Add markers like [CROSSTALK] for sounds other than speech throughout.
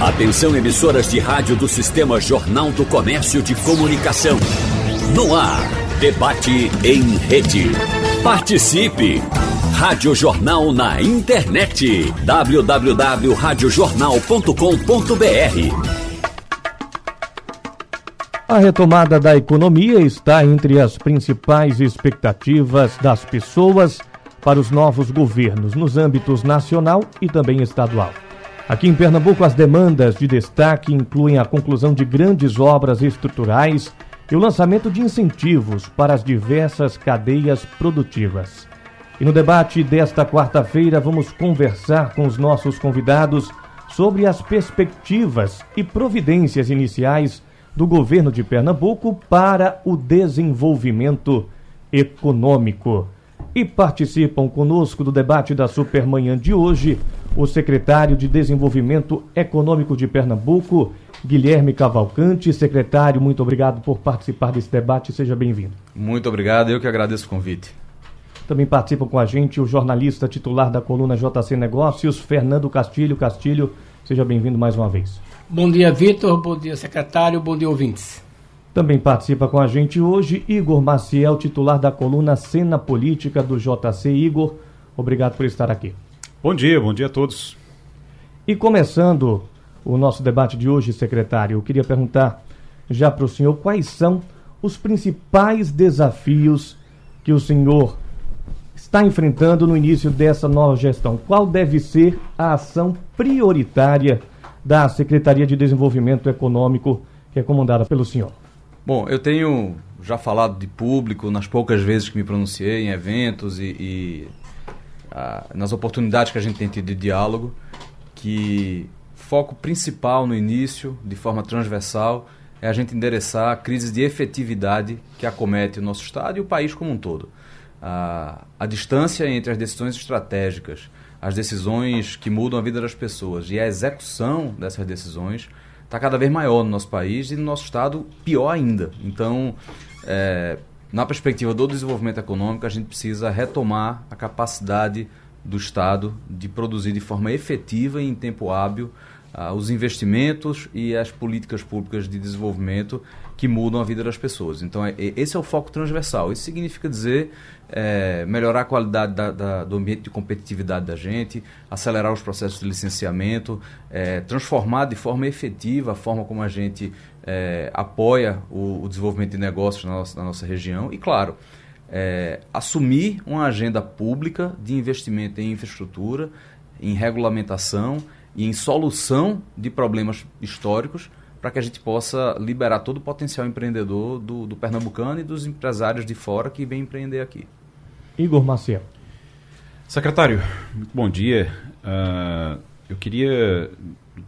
Atenção emissoras de rádio do Sistema Jornal do Comércio de Comunicação. No ar, debate em rede. Participe! Rádio Jornal na internet. www.radiojornal.com.br A retomada da economia está entre as principais expectativas das pessoas para os novos governos nos âmbitos nacional e também estadual. Aqui em Pernambuco, as demandas de destaque incluem a conclusão de grandes obras estruturais e o lançamento de incentivos para as diversas cadeias produtivas. E no debate desta quarta-feira, vamos conversar com os nossos convidados sobre as perspectivas e providências iniciais do governo de Pernambuco para o desenvolvimento econômico. E participam conosco do debate da Supermanhã de hoje o secretário de Desenvolvimento Econômico de Pernambuco, Guilherme Cavalcante. Secretário, muito obrigado por participar desse debate. Seja bem-vindo. Muito obrigado, eu que agradeço o convite. Também participam com a gente o jornalista titular da coluna JC Negócios, Fernando Castilho. Castilho, seja bem-vindo mais uma vez. Bom dia, Vitor. Bom dia, secretário. Bom dia, ouvintes. Também participa com a gente hoje Igor Maciel, titular da coluna Cena Política do JC. Igor, obrigado por estar aqui. Bom dia, bom dia a todos. E começando o nosso debate de hoje, secretário, eu queria perguntar já para o senhor quais são os principais desafios que o senhor está enfrentando no início dessa nova gestão. Qual deve ser a ação prioritária da Secretaria de Desenvolvimento Econômico, que é comandada pelo senhor? Bom, eu tenho já falado de público nas poucas vezes que me pronunciei em eventos e, e nas oportunidades que a gente tem tido de diálogo, que foco principal no início, de forma transversal, é a gente endereçar a crise de efetividade que acomete o nosso Estado e o país como um todo. A, a distância entre as decisões estratégicas, as decisões que mudam a vida das pessoas e a execução dessas decisões está cada vez maior no nosso país e no nosso Estado pior ainda. Então, é, na perspectiva do desenvolvimento econômico, a gente precisa retomar a capacidade do Estado de produzir de forma efetiva e em tempo hábil uh, os investimentos e as políticas públicas de desenvolvimento que mudam a vida das pessoas. Então, é, esse é o foco transversal. Isso significa dizer é, melhorar a qualidade da, da, do ambiente de competitividade da gente, acelerar os processos de licenciamento, é, transformar de forma efetiva a forma como a gente é, apoia o, o, desenvolvimento de negócios na nossa, na nossa região e, claro, é, assumir uma agenda pública de investimento em infraestrutura, em regulamentação e em solução de problemas históricos para que a gente possa liberar todo o potencial empreendedor do, do pernambucano e dos empresários de fora que vêm empreender aqui. Igor Maciel. Secretário, bom dia. Uh, eu queria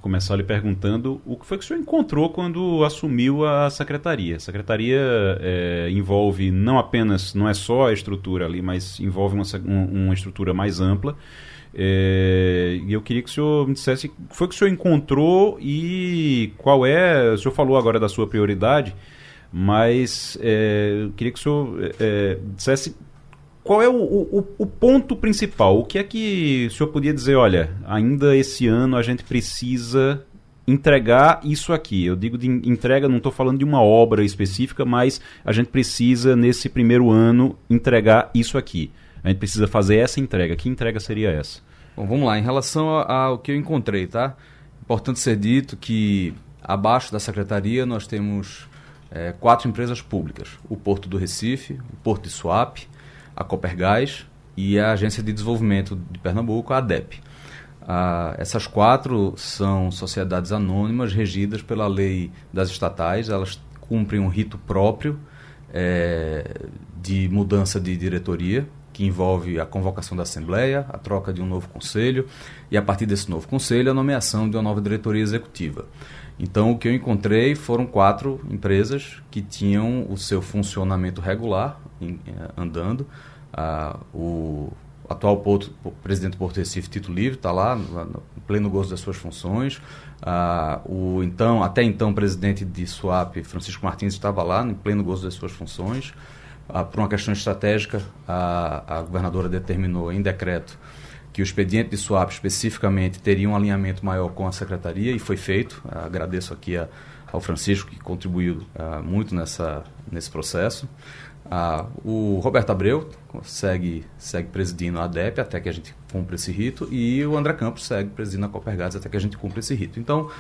começar lhe perguntando o que foi que o senhor encontrou quando assumiu a secretaria. A secretaria é, envolve não apenas, não é só a estrutura ali, mas envolve uma, uma estrutura mais ampla. É, eu queria que o senhor me dissesse o que foi que o senhor encontrou e qual é. O senhor falou agora da sua prioridade, mas é, eu queria que o senhor é, dissesse qual é o, o, o, ponto principal. O que é que o senhor podia dizer? Olha, ainda esse ano a gente precisa entregar isso aqui. Eu digo de entrega, não estou falando de uma obra específica, mas a gente precisa, nesse primeiro ano, entregar isso aqui. A gente precisa fazer essa entrega. Que entrega seria essa? Bom, vamos lá. Em relação ao que eu encontrei, tá? Importante ser dito que abaixo da secretaria nós temos é, quatro empresas públicas: o Porto do Recife, o Porto de Suape, a Copergás e a Agência de Desenvolvimento de Pernambuco, a ADEP. Ah, essas quatro são sociedades anônimas regidas pela lei das estatais, elas cumprem um rito próprio é, de mudança de diretoria, que envolve a convocação da Assembleia, a troca de um novo conselho e, a partir desse novo conselho, a nomeação de uma nova diretoria executiva. Então, o que eu encontrei foram quatro empresas que tinham o seu funcionamento regular em, eh, andando. Ah, o atual Porto, presidente do Porto Recife, Tito Livre, está lá no, no, pleno gozo das suas funções. Ah, o então, até então, presidente de SUAP, Francisco Martins, estava lá no pleno gozo das suas funções. Ah, por uma questão estratégica, a, a governadora determinou em decreto que o expediente de swap especificamente teria um alinhamento maior com a secretaria e foi feito. Agradeço aqui a, ao Francisco que contribuiu uh, muito nessa, nesse processo. Uh, o Roberto Abreu segue, segue presidindo a ADEP até que a gente cumpra esse rito e o André Campos segue presidindo a Copergades até que a gente cumpra esse rito. Então,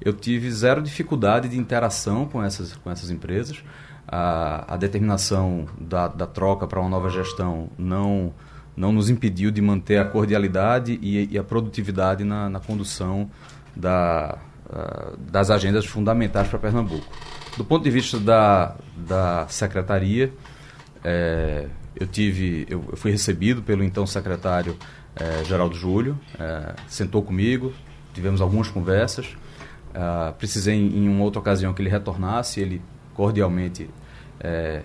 eu tive zero dificuldade de interação com essas, com essas empresas. A, a determinação da, da troca para uma nova gestão não não nos impediu de manter a cordialidade e, e a produtividade na, na condução da, uh, das agendas fundamentais para Pernambuco. Do ponto de vista da, da secretaria, é, eu tive, eu, eu, fui recebido pelo então secretário é, Geraldo Júlio, é, sentou comigo, tivemos algumas conversas. Uh, precisei em, em uma outra ocasião que ele retornasse, ele cordialmente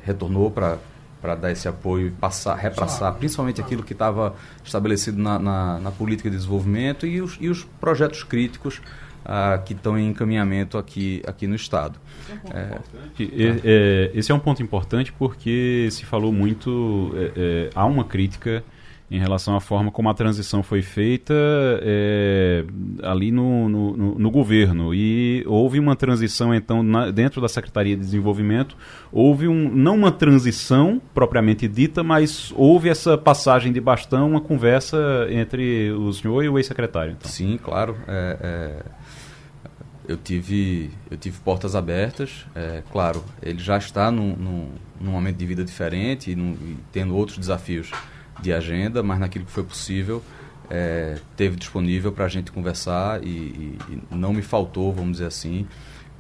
retornou para para dar esse apoio e passar, repassar principalmente aquilo que estava estabelecido na, na, na, política de desenvolvimento e os, e os projetos críticos ah, que estão em encaminhamento aqui, aqui no Estado. É, é, é, esse é um ponto importante porque se falou muito, é, é, há uma crítica em relação à forma como a transição foi feita é, ali no, no, no, no, governo. E houve uma transição, então, na, dentro da Secretaria de Desenvolvimento, houve um, não uma transição propriamente dita, mas houve essa passagem de bastão, uma conversa entre o senhor e o ex-secretário. Então. Sim, claro. É, é, eu, tive, eu tive portas abertas. É, claro, ele já está num, num, num momento de vida diferente e, num, e tendo outros desafios de agenda, mas naquilo que foi possível, é, teve disponível para a gente conversar e, e, e, não me faltou, vamos dizer assim,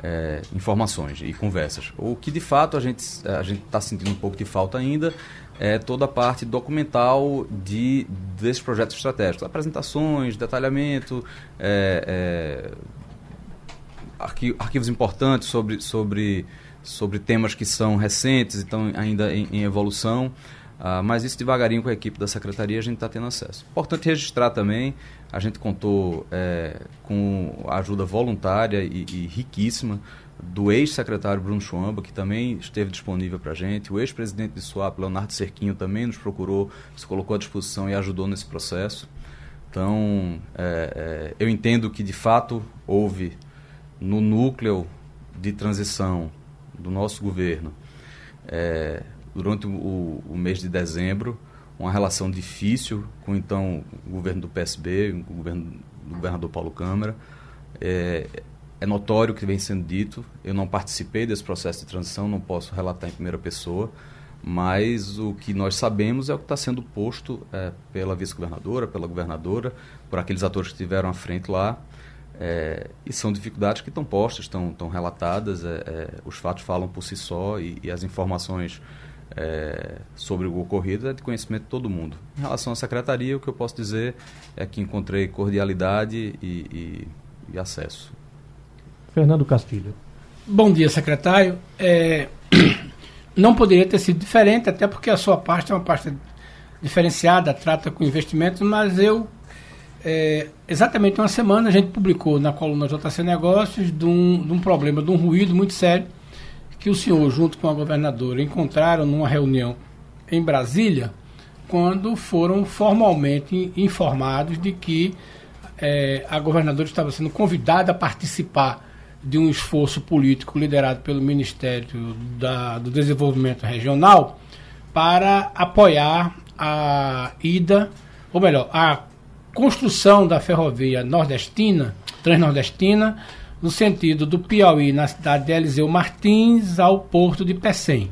é, informações e conversas. O que de fato a gente a gente está sentindo um pouco de falta ainda é toda a parte documental de desses projetos estratégicos, apresentações, detalhamento, é, é arquivos importantes sobre sobre sobre temas que são recentes, então ainda em, em evolução. Uh, mas isso devagarinho com a equipe da secretaria a gente está tendo acesso. Importante registrar também, a gente contou é, com a ajuda voluntária e, e riquíssima do ex-secretário Bruno Chuamba, que também esteve disponível para a gente, o ex-presidente de SWAP, Leonardo Cerquinho, também nos procurou, se colocou à disposição e ajudou nesse processo. Então, é, é, eu entendo que de fato houve no núcleo de transição do nosso governo é, durante o, o, mês de dezembro, uma relação difícil com então o governo do PSB, o governo do governador Paulo Câmara. É, é notório o que vem sendo dito. Eu não participei desse processo de transição, não posso relatar em primeira pessoa, mas o que nós sabemos é o que está sendo posto é, pela vice-governadora, pela governadora, por aqueles atores que estiveram à frente lá. É, e são dificuldades que estão postas, estão, estão relatadas, é, é os fatos falam por si só e, e as informações é, sobre o ocorrido é de conhecimento de todo mundo. Em relação à secretaria, o que eu posso dizer é que encontrei cordialidade e, e, e acesso. Fernando Castilho. Bom dia, secretário. É, [CLEARS THROAT] não poderia ter sido diferente, até porque a sua parte é uma parte diferenciada, trata com investimentos, mas eu, é, exatamente uma semana, a gente publicou na coluna JC Negócios de um, de um problema, de um ruído muito sério que o senhor, junto com a governadora, encontraram numa reunião em Brasília, quando foram formalmente informados de que é, a governadora estava sendo convidada a participar de um esforço político liderado pelo Ministério da, do Desenvolvimento Regional para apoiar a ida, ou melhor, a construção da ferrovia nordestina, transnordestina, no sentido do Piauí, na cidade de Eliseu Martins, ao porto de Pecém.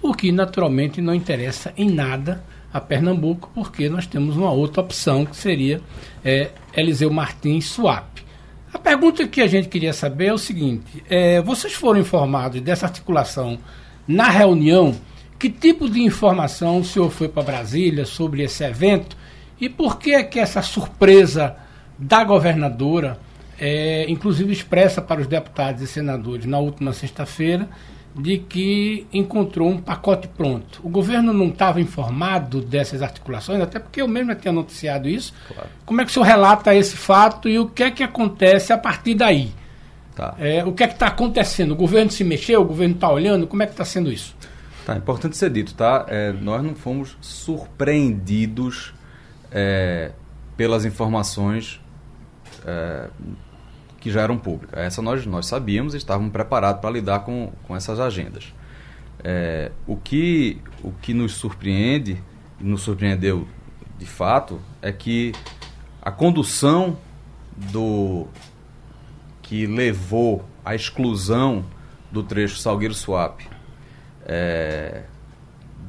O que naturalmente não interessa em nada a Pernambuco, porque nós temos uma outra opção que seria é, Eliseu Martins Suape. A pergunta que a gente queria saber é o seguinte: é, vocês foram informados dessa articulação na reunião? Que tipo de informação o senhor foi para Brasília sobre esse evento? E por que é que essa surpresa da governadora é, inclusive expressa para os deputados e senadores na última sexta-feira de que encontrou um pacote pronto. O governo não estava informado dessas articulações, até porque eu mesmo tinha noticiado isso. Claro. Como é que o senhor relata esse fato e o que é que acontece a partir daí? Tá. É, o que é que está acontecendo? O governo se mexeu? O governo está olhando? Como é que está sendo isso? Tá, importante ser dito, tá? É, nós não fomos surpreendidos é, pelas informações é, que já eram públicas. Essa nós, nós sabíamos e estávamos preparados para lidar com, com essas agendas. É, o, que, o que nos surpreende, nos surpreendeu de fato, é que a condução do que levou à exclusão do trecho Salgueiro Swap é,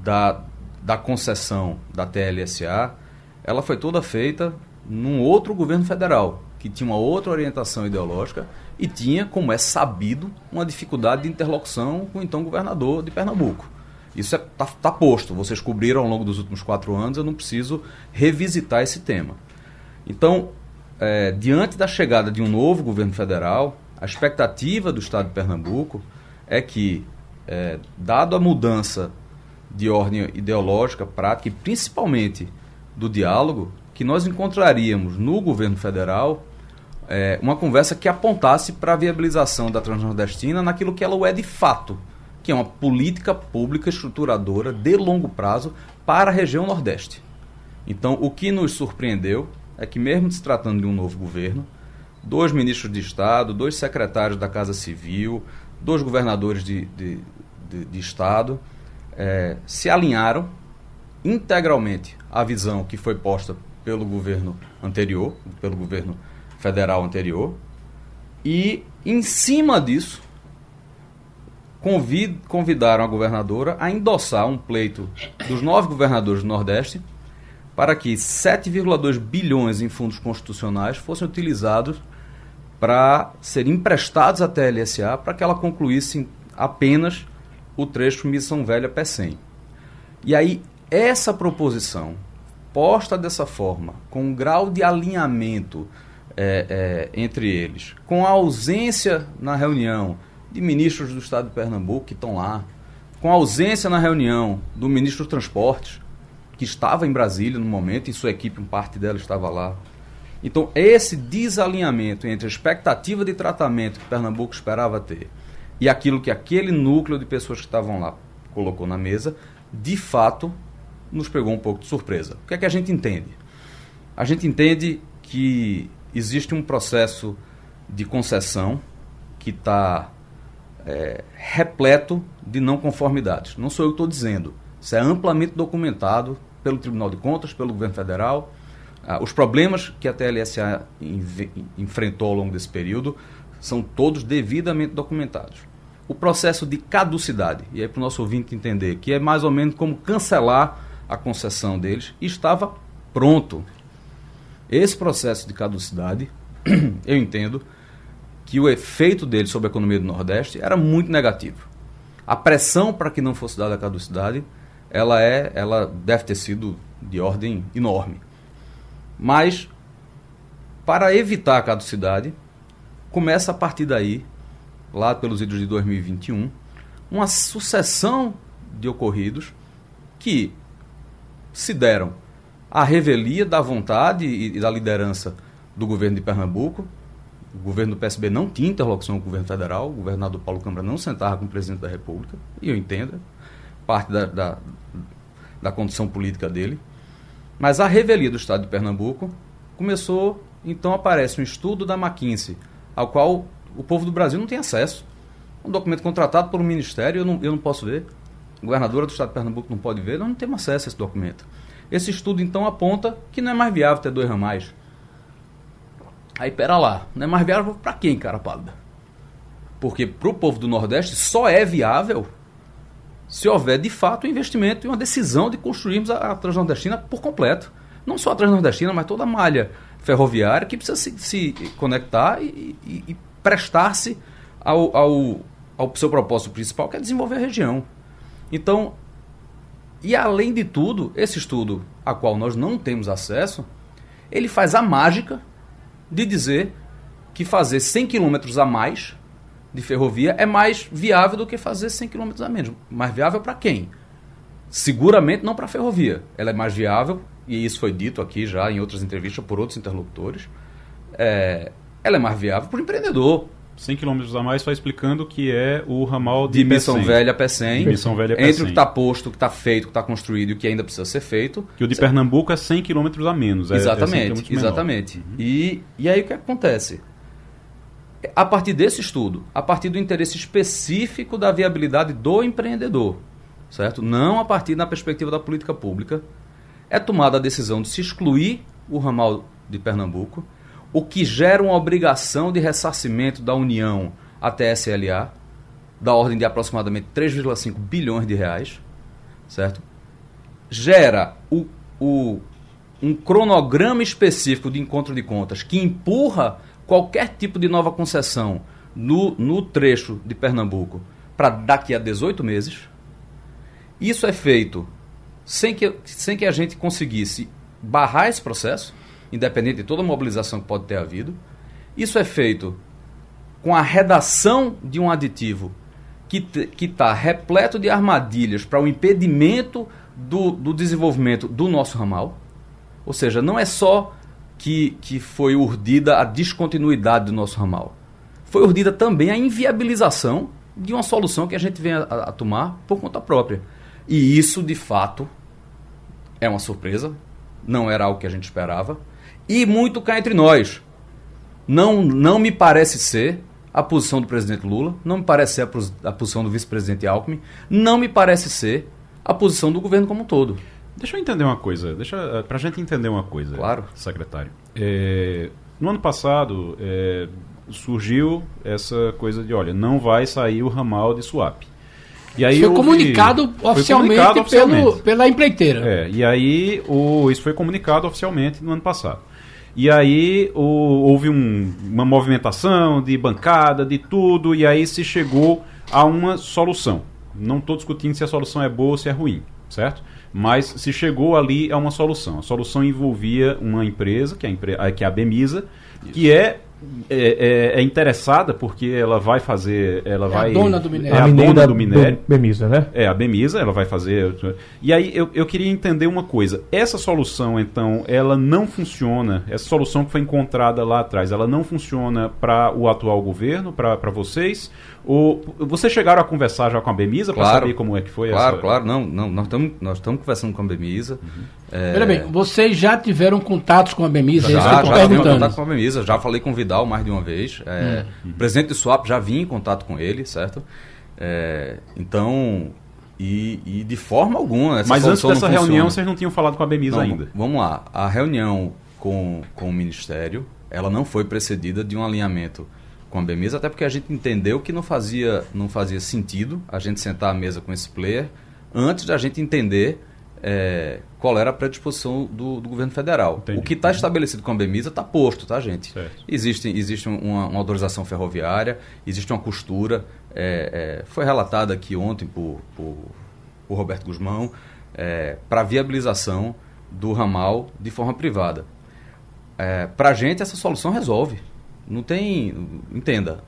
da, da concessão da TLSA, ela foi toda feita num outro governo federal, que tinha uma outra orientação ideológica e tinha, como é sabido, uma dificuldade de interlocução com o então governador de Pernambuco. Isso está é, tá, tá posto, vocês cobriram ao longo dos últimos quatro anos, eu não preciso revisitar esse tema. Então, é, diante da chegada de um novo governo federal, a expectativa do Estado de Pernambuco é que, é, dado a mudança de ordem ideológica, prática e principalmente do diálogo, que nós encontraríamos no governo federal é, uma conversa que apontasse para a viabilização da Transnordestina naquilo que ela é de fato, que é uma política pública estruturadora de longo prazo para a região Nordeste. Então, o que nos surpreendeu é que, mesmo se tratando de um novo governo, dois ministros de Estado, dois secretários da Casa Civil, dois governadores de, de, de, de Estado é, se alinharam integralmente à visão que foi posta pelo governo anterior, pelo governo federal anterior, e em cima disso convid, convidaram a governadora a endossar um pleito dos nove governadores do Nordeste para que 7,2 bilhões em fundos constitucionais fossem utilizados para serem emprestados à TLSA para que ela concluísse apenas o trecho Missão Velha Pecém. E aí, essa proposição, posta dessa forma, com um grau de alinhamento é, é, entre eles, com a ausência na reunião de ministros do Estado de Pernambuco que estão lá, com a ausência na reunião do ministro dos Transportes, que estava em Brasília no momento, e sua equipe, uma parte dela estava lá. Então, esse desalinhamento entre a expectativa de tratamento que Pernambuco esperava ter e aquilo que aquele núcleo de pessoas que estavam lá colocou na mesa, de fato, nos pegou um pouco de surpresa. O que é que a gente entende? A gente entende que existe um processo de concessão que está é, repleto de não conformidades. Não sou eu que estou dizendo. Isso é amplamente documentado pelo Tribunal de Contas, pelo governo federal. Ah, os problemas que a TLSA enfrentou ao longo desse período são todos devidamente documentados. O processo de caducidade, e aí para o nosso ouvinte entender, que é mais ou menos como cancelar a concessão deles, estava pronto. Esse processo de caducidade, [CLEARS THROAT] eu entendo que o efeito dele sobre a economia do Nordeste era muito negativo. A pressão para que não fosse dada a caducidade, ela é, ela deve ter sido de ordem enorme. Mas para evitar a caducidade, começa a partir daí, lá pelos idos de 2021, uma sucessão de ocorridos que se deram à revelia da vontade e da liderança do governo de Pernambuco. O governo do PSB não tinha interlocução com o governo federal, o governador Paulo Câmara não sentava com o presidente da República, e eu entendo, parte da, da, da condição política dele. Mas a revelia do Estado de Pernambuco começou, então aparece um estudo da McKinsey ao qual o povo do Brasil não tem acesso. Um documento contratado por um ministério, eu não, eu não posso ver. A governadora do estado de Pernambuco não pode ver, nós não temos acesso a esse documento. Esse estudo, então, aponta que não é mais viável ter dois ramais. Aí, pera lá, não é mais viável para quem, cara pálida? Porque para o povo do Nordeste só é viável se houver, de fato, um investimento e uma decisão de construirmos a, a Transnordestina por completo. Não só a Transnordestina, mas toda a malha ferroviária que precisa se, se conectar e, e, e prestar-se ao, ao, ao seu propósito principal, que é desenvolver a região. Então, e além de tudo, esse estudo a qual nós não temos acesso, ele faz a mágica de dizer que fazer 100 quilômetros a mais de ferrovia é mais viável do que fazer 100 quilômetros a menos. Mais viável para quem? Seguramente não para a ferrovia. Ela é mais viável e isso foi dito aqui já em outras entrevistas por outros interlocutores, é, ela é mais viável para o empreendedor. 100 km a mais, só explicando que é o ramal de, de Missão Velha a Pecém. De Missão Velha a Pecém. Entre o que está posto, o que está feito, o que está construído e o que ainda precisa ser feito. Que o de Pernambuco é 100 km a menos. É, exatamente, é exatamente. Uhum. E, e aí o que acontece? A partir desse estudo, a partir do interesse específico da viabilidade do empreendedor, certo? Não a partir da perspectiva da política pública, é tomada a decisão de se excluir o ramal de Pernambuco, o que gera uma obrigação de ressarcimento da União até SLA, da ordem de aproximadamente 3,5 bilhões de reais, certo? Gera o, o, um cronograma específico de encontro de contas que empurra qualquer tipo de nova concessão no, no trecho de Pernambuco para daqui a 18 meses. Isso é feito sem que, sem que a gente conseguisse barrar esse processo, independente de toda a mobilização que pode ter havido. Isso é feito com a redação de um aditivo que está repleto de armadilhas para o impedimento do, do desenvolvimento do nosso ramal. Ou seja, não é só que, que foi urdida a descontinuidade do nosso ramal. Foi urdida também a inviabilização de uma solução que a gente vem a, a tomar por conta própria. E isso, de fato, é uma surpresa, não era algo que a gente esperava. E muito cá entre nós. Não, não me parece ser a posição do presidente Lula, não me parece ser a, a posição do vice-presidente Alckmin, não me parece ser a posição do governo como um todo. Deixa eu entender uma coisa, deixa eh, para a gente entender uma coisa, claro. secretário. É, no ano passado é, surgiu essa coisa de, olha, não vai sair o ramal de swap. E aí foi, comunicado foi oficialmente, comunicado oficialmente. Pelo, pela empreiteira. É, e aí o, isso foi comunicado oficialmente no ano passado. E aí o, houve um, uma movimentação de bancada, de tudo, e aí se chegou a uma solução. Não estou discutindo se a solução é boa ou se é ruim, certo? Mas se chegou ali a uma solução. A solução envolvia uma empresa, que é a, que é a Bemisa, que é é, é, é, interessada porque ela vai fazer. Ela é vai, a dona do minério. É a, a dona do minério. Bemisa, né? É, a Bemisa, ela vai fazer. E aí eu, eu queria entender uma coisa. Essa solução, então, ela não funciona. Essa solução que foi encontrada lá atrás, ela não funciona para o atual governo, para vocês? Ou vocês chegaram a conversar já com a Bemisa claro, para saber como é que foi claro, essa? Claro, claro. Não, não, nós estamos nós conversando com a Bemisa. Uhum. É... bem, vocês já tiveram contatos com a Bemisa? Já, já, já tive contato com a Bemisa. Já falei com o Vidal mais de uma vez. É, hum. O presidente do Swap já vinha em contato com ele, certo? É, então, e, e, de forma alguma. Mas antes dessa reunião, vocês não tinham falado com a Bemisa não, ainda? Vamos lá. A reunião com, com o Ministério, ela não foi precedida de um alinhamento com a Bemisa, até porque a gente entendeu que não fazia, não fazia sentido a gente sentar à mesa com esse player antes da gente entender é, qual era a predisposição do, do governo federal. Entendi. O que está estabelecido com a Bemisa está posto, tá, gente? Certo. Existe, existe uma, uma, autorização ferroviária, existe uma costura. É, é, foi relatada aqui ontem por, por, por Roberto Guzmão é, para viabilização do ramal de forma privada. É, para a gente, essa solução resolve. Não tem. Entenda,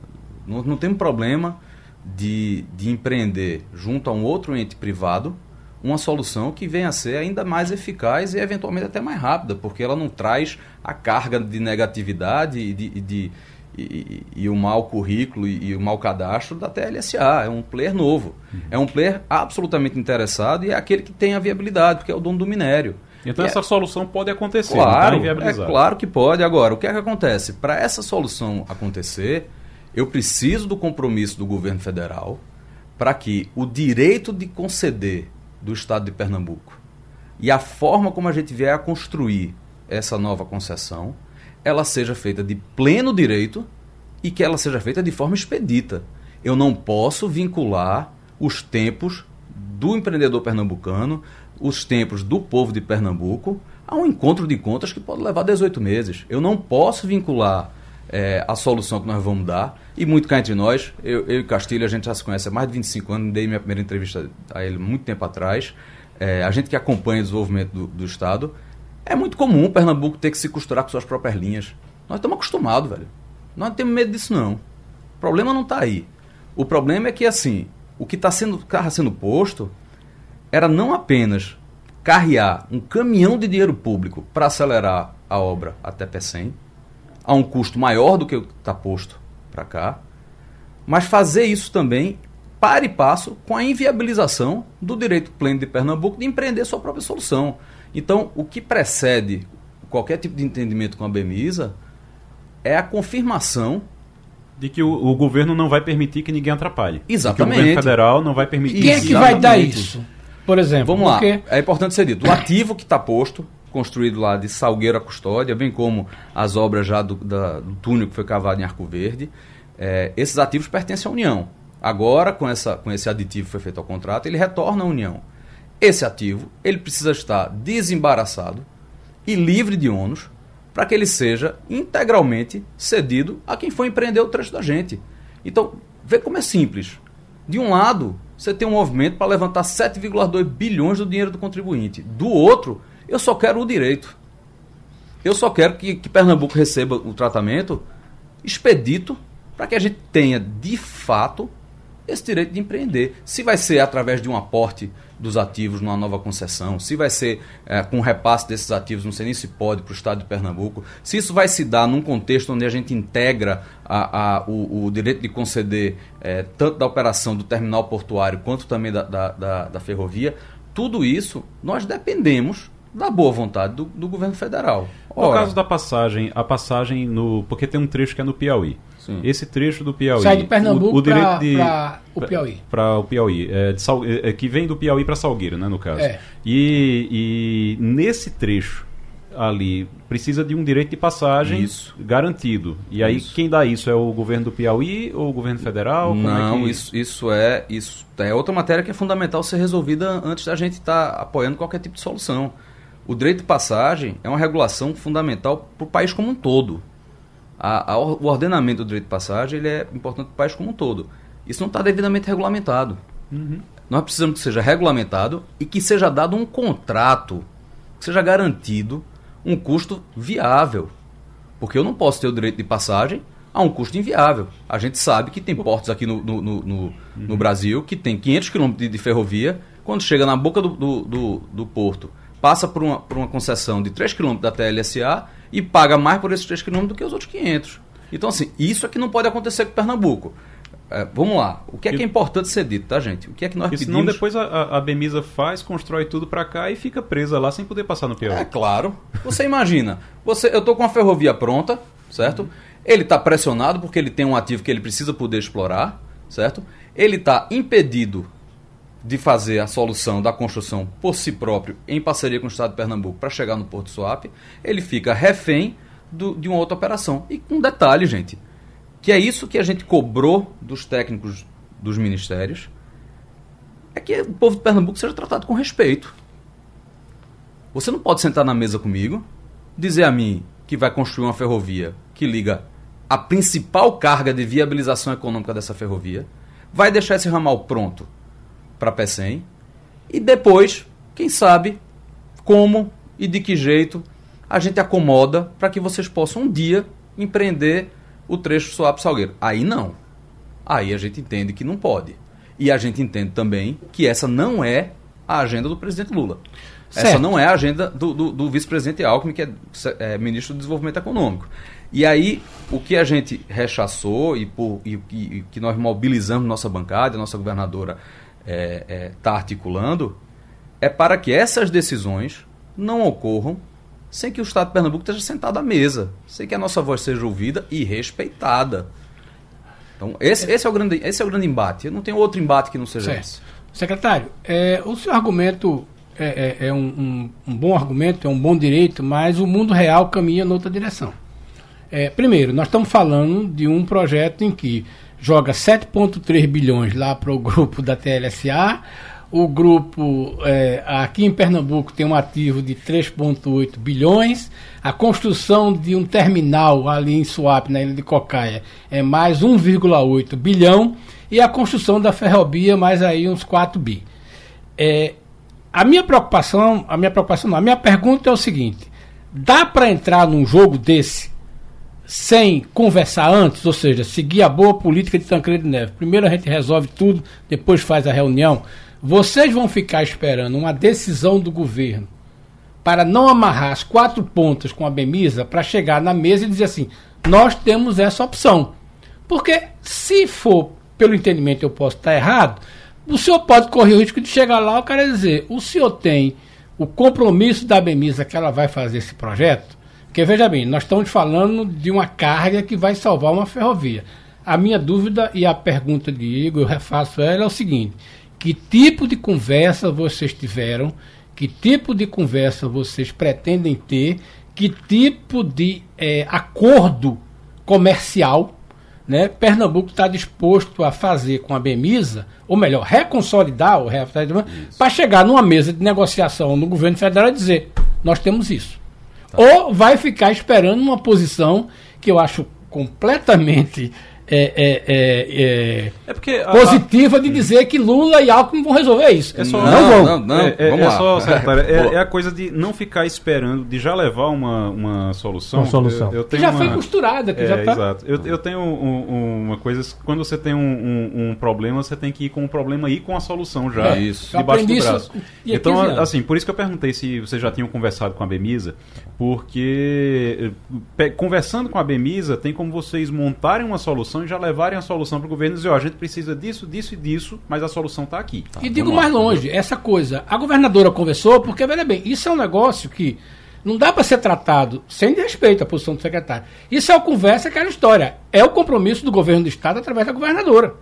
não, não tem problema de, de empreender junto a um outro ente privado uma solução que venha a ser ainda mais eficaz e eventualmente até mais rápida, porque ela não traz a carga de negatividade e, de, de e, e, o mau currículo e, e, o mau cadastro da TLSA. É um player novo. Uhum. É um player absolutamente interessado e é aquele que tem a viabilidade, porque é o dono do minério. Então e essa é... solução pode acontecer, claro, tá é claro que pode. Agora, o que é que acontece? Para essa solução acontecer, eu preciso do compromisso do governo federal para que o direito de conceder do estado de Pernambuco e a forma como a gente vier a construir essa nova concessão, ela seja feita de pleno direito e que ela seja feita de forma expedita. Eu não posso vincular os tempos do empreendedor pernambucano, os tempos do povo de Pernambuco, a um encontro de contas que pode levar 18 meses. Eu não posso vincular é, a solução que nós vamos dar. E muito cá entre nós, eu, eu e Castilho, a gente já se conhece há mais de 25 anos, dei minha primeira entrevista a ele muito tempo atrás. É, a gente que acompanha o desenvolvimento do, do Estado, é muito comum Pernambuco ter que se costurar com suas próprias linhas. Nós estamos acostumados, velho. Nós não temos medo disso, não. O problema não está aí. O problema é que, assim, o que está sendo, sendo posto era não apenas carrear um caminhão de dinheiro público para acelerar a obra até Pecém, a um custo maior do que o que está posto para cá, mas fazer isso também para e passo com a inviabilização do direito pleno de Pernambuco de empreender sua própria solução. Então, o que precede qualquer tipo de entendimento com a BEMISA é a confirmação de que o, o, governo não vai permitir que ninguém atrapalhe. Exatamente. Que o governo federal não vai permitir. Quem é que vai dar isso? Por exemplo, vamos lá. É importante ser dito. O ativo que está posto, construído lá de Salgueiro a Custódia, bem como as obras já do, da, do túnel que foi cavado em Arco Verde, é, esses ativos pertencem à União. Agora, com, essa, com esse aditivo que foi feito ao contrato, ele retorna à União. Esse ativo, ele precisa estar desembaraçado e livre de ônus para que ele seja integralmente cedido a quem for empreender o trecho da gente. Então, vê como é simples. De um lado, você tem um movimento para levantar 7,2 bilhões do dinheiro do contribuinte. Do outro, eu só quero o direito. Eu só quero que, que Pernambuco receba o tratamento expedito para que a gente tenha, de fato, esse direito de empreender. Se vai ser através de um aporte dos ativos numa nova concessão, se vai ser é, com repasse desses ativos, não sei nem se pode para o Estado de Pernambuco, se isso vai se dar num contexto onde a gente integra a, a, o, o, direito de conceder é, tanto da operação do terminal portuário quanto também da, da, da, da ferrovia, tudo isso nós dependemos da boa vontade do, do governo federal. Ora, no caso da passagem, a passagem no. Porque tem um trecho que é no Piauí. Sim. Esse trecho do Piauí. Sai de Pernambuco para o Piauí. Para o Piauí. É, de Sal, é, que vem do Piauí para Salgueiro, né, no caso. É. E, e nesse trecho ali precisa de um direito de passagem isso. garantido. E aí isso. quem dá isso é o governo do Piauí ou o governo federal? É Não, é que... isso, isso é isso é outra matéria que é fundamental ser resolvida antes da gente estar tá apoiando qualquer tipo de solução. O direito de passagem é uma regulação fundamental para o país como um todo a, a, o ordenamento do direito de passagem ele é importante para o país como um todo. Isso não está devidamente regulamentado. Uhum. Nós precisamos que seja regulamentado e que seja dado um contrato, que seja garantido um custo viável. Porque eu não posso ter o direito de passagem a um custo inviável. A gente sabe que tem portos aqui no, no, no, no, uhum. no Brasil que tem 500 quilômetros de, ferrovia, quando chega na boca do, do, do, do porto, passa por uma, por uma concessão de 3 quilômetros da TLSA e paga mais por esses 3 quilômetros do que os outros 500. Então, assim, isso é que não pode acontecer com Pernambuco. É, vamos lá. O que é que é importante ser dito, tá, gente? O que é que nós Porque pedimos... Senão depois a, a Bemisa faz, constrói tudo para cá e fica presa lá sem poder passar no Piauí. É claro. Você imagina, você, eu tô com a ferrovia pronta, certo? Uhum. Ele está pressionado porque ele tem um ativo que ele precisa poder explorar, certo? Ele está impedido de fazer a solução da construção por si próprio, em parceria com o Estado de Pernambuco, para chegar no Porto Suape, ele fica refém do, de uma outra operação. E com um detalhe, gente, que é isso que a gente cobrou dos técnicos dos ministérios, é que o povo de Pernambuco seja tratado com respeito. Você não pode sentar na mesa comigo, dizer a mim que vai construir uma ferrovia que liga a principal carga de viabilização econômica dessa ferrovia, vai deixar esse ramal pronto para PECEM. E depois, quem sabe, como e de que jeito a gente acomoda para que vocês possam um dia empreender o trecho Suape Salgueiro. Aí não. Aí a gente entende que não pode. E a gente entende também que essa não é a agenda do presidente Lula. Certo. Essa não é a agenda do, do, do vice-presidente Alckmin, que é, é, ministro do Desenvolvimento Econômico. E aí, o que a gente rechaçou e, por, e, e que nós mobilizamos nossa bancada, nossa governadora é, é, tá articulando é para que essas decisões não ocorram sem que o Estado de Pernambuco esteja sentado à mesa, sem que a nossa voz seja ouvida e respeitada. Então, esse, esse, é, o grande, esse é o grande embate. Eu não tenho outro embate que não seja certo. esse. Secretário, é, o seu argumento é, é, é um, um, um, bom argumento, é um bom direito, mas o mundo real caminha noutra direção. É, primeiro, nós estamos falando de um projeto em que joga 7,3 bilhões lá para o grupo da TLSA. O grupo é, aqui em Pernambuco tem um ativo de 3,8 bilhões. A construção de um terminal ali em Suape, na ilha de Cocaia, é mais 1,8 bilhão. E a construção da ferrovia, mais aí uns 4 bi. É, a minha preocupação, a minha preocupação não, a minha pergunta é o seguinte: dá para entrar num jogo desse sem conversar antes, ou seja, seguir a boa política de Tancredo Neves. Primeiro a gente resolve tudo, depois faz a reunião. Vocês vão ficar esperando uma decisão do governo para não amarrar as quatro pontas com a Bemisa para chegar na mesa e dizer assim: nós temos essa opção. Porque se for pelo entendimento eu posso estar errado, o senhor pode correr o risco de chegar lá o cara dizer, o senhor tem o compromisso da Bemisa que ela vai fazer esse projeto? Porque veja bem, nós estamos falando de uma carga que vai salvar uma ferrovia. A minha dúvida e a pergunta de Igor, eu refaço ela, é o seguinte: que tipo de conversa vocês tiveram? Que tipo de conversa vocês pretendem ter? Que tipo de é, acordo comercial né, Pernambuco está disposto a fazer com a Bemisa, ou melhor, reconsolidar o para chegar numa mesa de negociação no governo federal e dizer: nós temos isso. Ou vai ficar esperando uma posição que eu acho completamente é, é, é, é, é porque positiva a, de dizer que Lula e Alckmin vão resolver isso. É só, não, não vão. Não, não, é, é, é só, [LAUGHS] secretário, é, é, a coisa de não ficar esperando, de já levar uma, uma solução. Uma solução. Eu, eu que já uma... foi costurada. Que já tá... Exato. Eu, eu tenho um, um, uma coisa, quando você tem um, um, problema, você tem que ir com o problema e ir com a solução já. É isso. Debaixo do braço. Então, assim, por isso que eu perguntei se vocês já tinham conversado com a Bemisa, porque conversando com a Bemisa, tem como vocês montarem uma solução e já levarem a solução para o governo e dizer, ó, a gente precisa disso, disso e disso, mas a solução está aqui. Tá, e digo mais longe, essa coisa, a governadora conversou, porque, veja bem, isso é um negócio que não dá para ser tratado sem respeito à posição do secretário. Isso é uma conversa, aquela história. É o compromisso do governo do Estado através da governadora.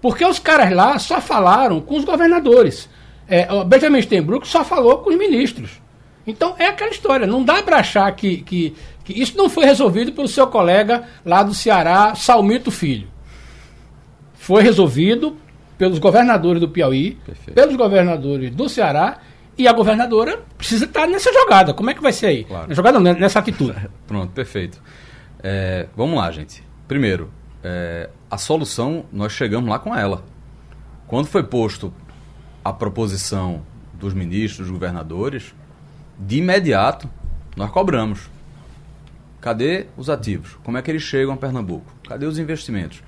Porque os caras lá só falaram com os governadores. É, Benjamin Steinbrück só falou com os ministros. Então é aquela história. Não dá para achar que, que, que isso não foi resolvido pelo seu colega lá do Ceará, Salmito Filho. Foi resolvido pelos governadores do Piauí, Perfeito. pelos governadores do Ceará, e a governadora precisa estar nessa jogada. Como é que vai ser aí? Claro. Jogada não, nessa atitude. [LAUGHS] Pronto, perfeito. É, vamos lá, gente. Primeiro, é, a solução, nós chegamos lá com ela. Quando foi posto a proposição dos ministros, dos governadores, de imediato nós cobramos. Cadê os ativos? Como é que eles chegam a Pernambuco? Cadê os investimentos?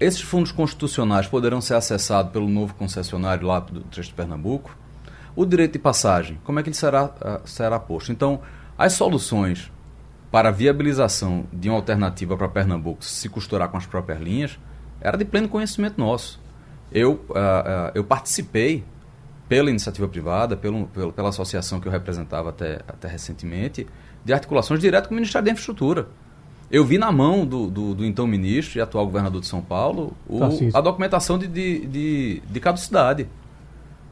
Esses fundos constitucionais poderão ser acessados pelo novo concessionário lá do trecho de Pernambuco? O direito de passagem, como é que ele será, uh, será posto? Então, as soluções para a viabilização de uma alternativa para Pernambuco se costurar com as próprias linhas era de pleno conhecimento nosso. Eu, uh, uh, eu participei pela iniciativa privada, pelo, pelo, pela associação que eu representava até, até recentemente, de articulações direto com o Ministério da Infraestrutura. Eu vi na mão do, do, do então ministro e atual governador de São Paulo o, a documentação de, de, de, de, caducidade.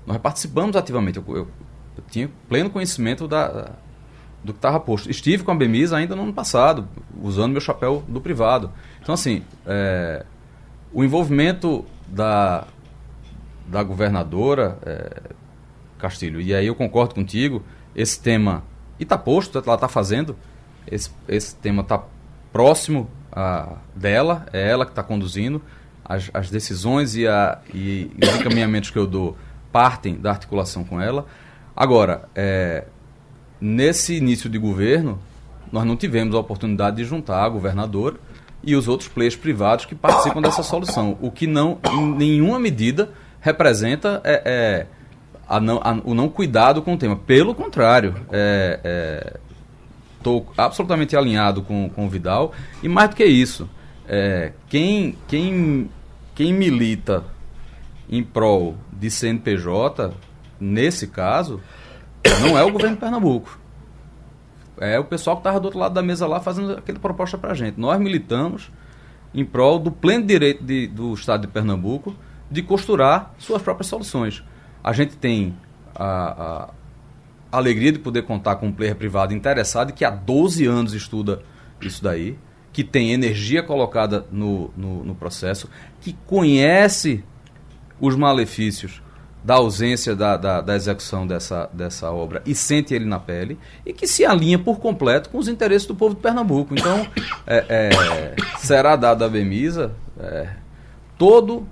Nós participamos ativamente. Eu, eu, eu tinha pleno conhecimento da, do que estava posto. Estive com a Bemisa ainda no ano passado, usando meu chapéu do privado. Então, assim, é, o envolvimento da, da governadora é, Castilho, e aí eu concordo contigo, esse tema, e está posto, ela está fazendo, esse, esse tema está próximo a, dela, é ela que está conduzindo, as, as decisões e, a, e, e, os encaminhamentos que eu dou partem da articulação com ela. Agora, é, nesse início de governo, nós não tivemos a oportunidade de juntar a governadora e os outros players privados que participam dessa solução, o que não, em nenhuma medida, representa é, é a não, a, o não cuidado com o tema. Pelo contrário, estou é, absolutamente alinhado com, com o Vidal. E mais do que isso, é, quem, quem, quem milita em prol de CNPJ, nesse caso, não é o governo de Pernambuco. É o pessoal que estava do outro lado da mesa lá fazendo aquela proposta para a gente. Nós militamos em prol do pleno direito de, do Estado de Pernambuco de costurar suas próprias soluções. A gente tem a, a alegria de poder contar com um player privado interessado que há 12 anos estuda isso daí, que tem energia colocada no, no, no processo, que conhece os malefícios da ausência da, da, da, execução dessa, dessa obra e sente ele na pele e que se alinha por completo com os interesses do povo de Pernambuco. Então, [COUGHS] é, é, será dado à Bemisa é, todo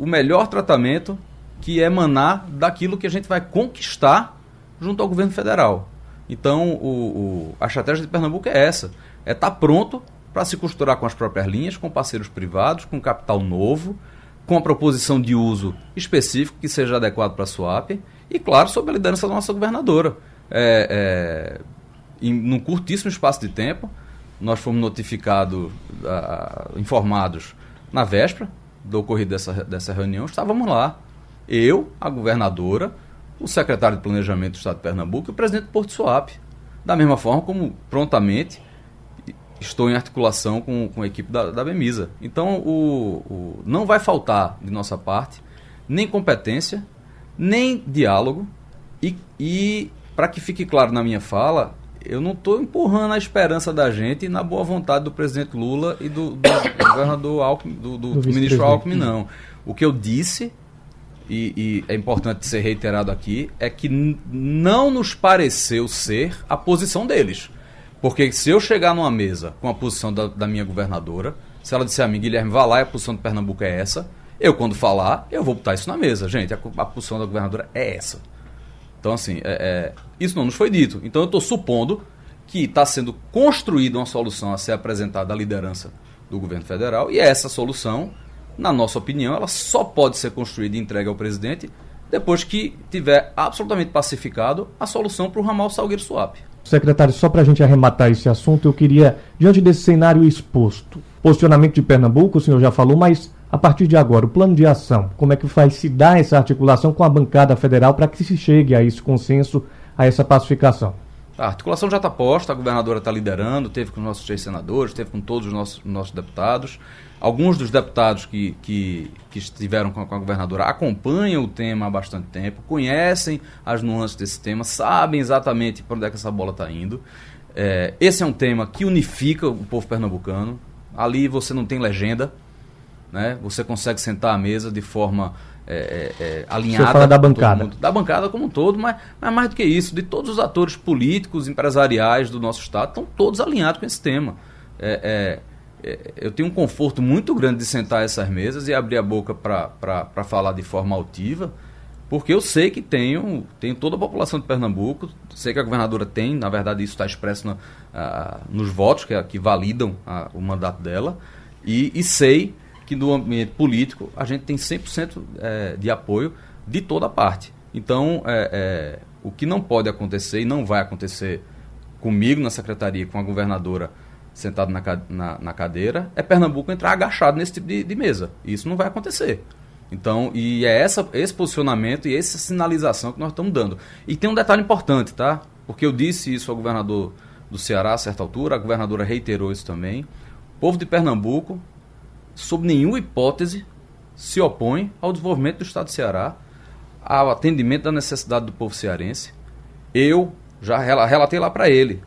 o melhor tratamento que é emanar daquilo que a gente vai conquistar junto ao governo federal. Então, o, o, a estratégia de Pernambuco é essa: é estar tá pronto para se costurar com as próprias linhas, com parceiros privados, com capital novo, com a proposição de uso específico que seja adequado para a SWAP e, claro, sob a liderança da nossa governadora. É, é, em, num curtíssimo espaço de tempo, nós fomos notificados, informados na véspera do ocorrido dessa, dessa reunião, estávamos lá. Eu, a governadora, o secretário de Planejamento do Estado de Pernambuco e o presidente do Porto Suape. Da mesma forma como prontamente estou em articulação com, com a equipe da, da Bemisa. Então, o, o, não vai faltar de nossa parte nem competência, nem diálogo. E, e para que fique claro na minha fala, eu não estou empurrando a esperança da gente na boa vontade do presidente Lula e do, do [COUGHS] governador Alckmin, do, do, do ministro Alckmin, não. O que eu disse, e, e é importante ser reiterado aqui, é que não nos pareceu ser a posição deles. Porque se eu chegar numa mesa com a posição da, da minha governadora, se ela disser a mim, Guilherme, vá lá e a posição de Pernambuco é essa, eu, quando falar, eu vou botar isso na mesa. Gente, a, a posição da governadora é essa. Então, assim, é, é, isso não nos foi dito. Então, eu estou supondo que está sendo construída uma solução a ser apresentada à liderança do governo federal, e essa solução, na nossa opinião, ela só pode ser construída e entregue ao presidente depois que tiver absolutamente pacificado a solução para o ramal Salgueiro Suape. Secretário, só para a gente arrematar esse assunto, eu queria, diante desse cenário exposto, posicionamento de Pernambuco, o senhor já falou, mas a partir de agora, o plano de ação, como é que vai se dar essa articulação com a bancada federal para que se chegue a esse consenso, a essa pacificação? A articulação já está posta, a governadora está liderando, teve com os nossos três senadores, teve com todos os nossos, nossos deputados. Alguns dos deputados que, que, que estiveram com a, com a, governadora acompanham o tema há bastante tempo, conhecem as nuances desse tema, sabem exatamente para onde é que essa bola está indo. É, esse é um tema que unifica o povo pernambucano. Ali você não tem legenda, né? você consegue sentar à mesa de forma é, é, é alinhada. Você fala da bancada. Mundo, da bancada como um todo, mas, mas mais do que isso, de todos os atores políticos, empresariais do nosso Estado, estão todos alinhados com esse tema. É, é é, eu tenho um conforto muito grande de sentar essas mesas e abrir a boca para falar de forma altiva, porque eu sei que tenho, tenho toda a população de Pernambuco, sei que a governadora tem, na verdade isso está expresso na, nos votos que, que validam uh, o mandato dela, e, e, sei que no ambiente político a gente tem 100% é, de apoio de toda parte. Então, é, é, o que não pode acontecer e não vai acontecer comigo na secretaria, com a governadora, sentado na, na, na, cadeira, é Pernambuco entrar agachado nesse tipo de, de, mesa. Isso não vai acontecer. Então, e é essa, esse posicionamento e essa sinalização que nós estamos dando. E tem um detalhe importante, tá? Porque eu disse isso ao governador do Ceará a certa altura, a governadora reiterou isso também. O povo de Pernambuco, sob nenhuma hipótese, se opõe ao desenvolvimento do Estado do Ceará, ao atendimento da necessidade do povo cearense. Eu já relatei lá para ele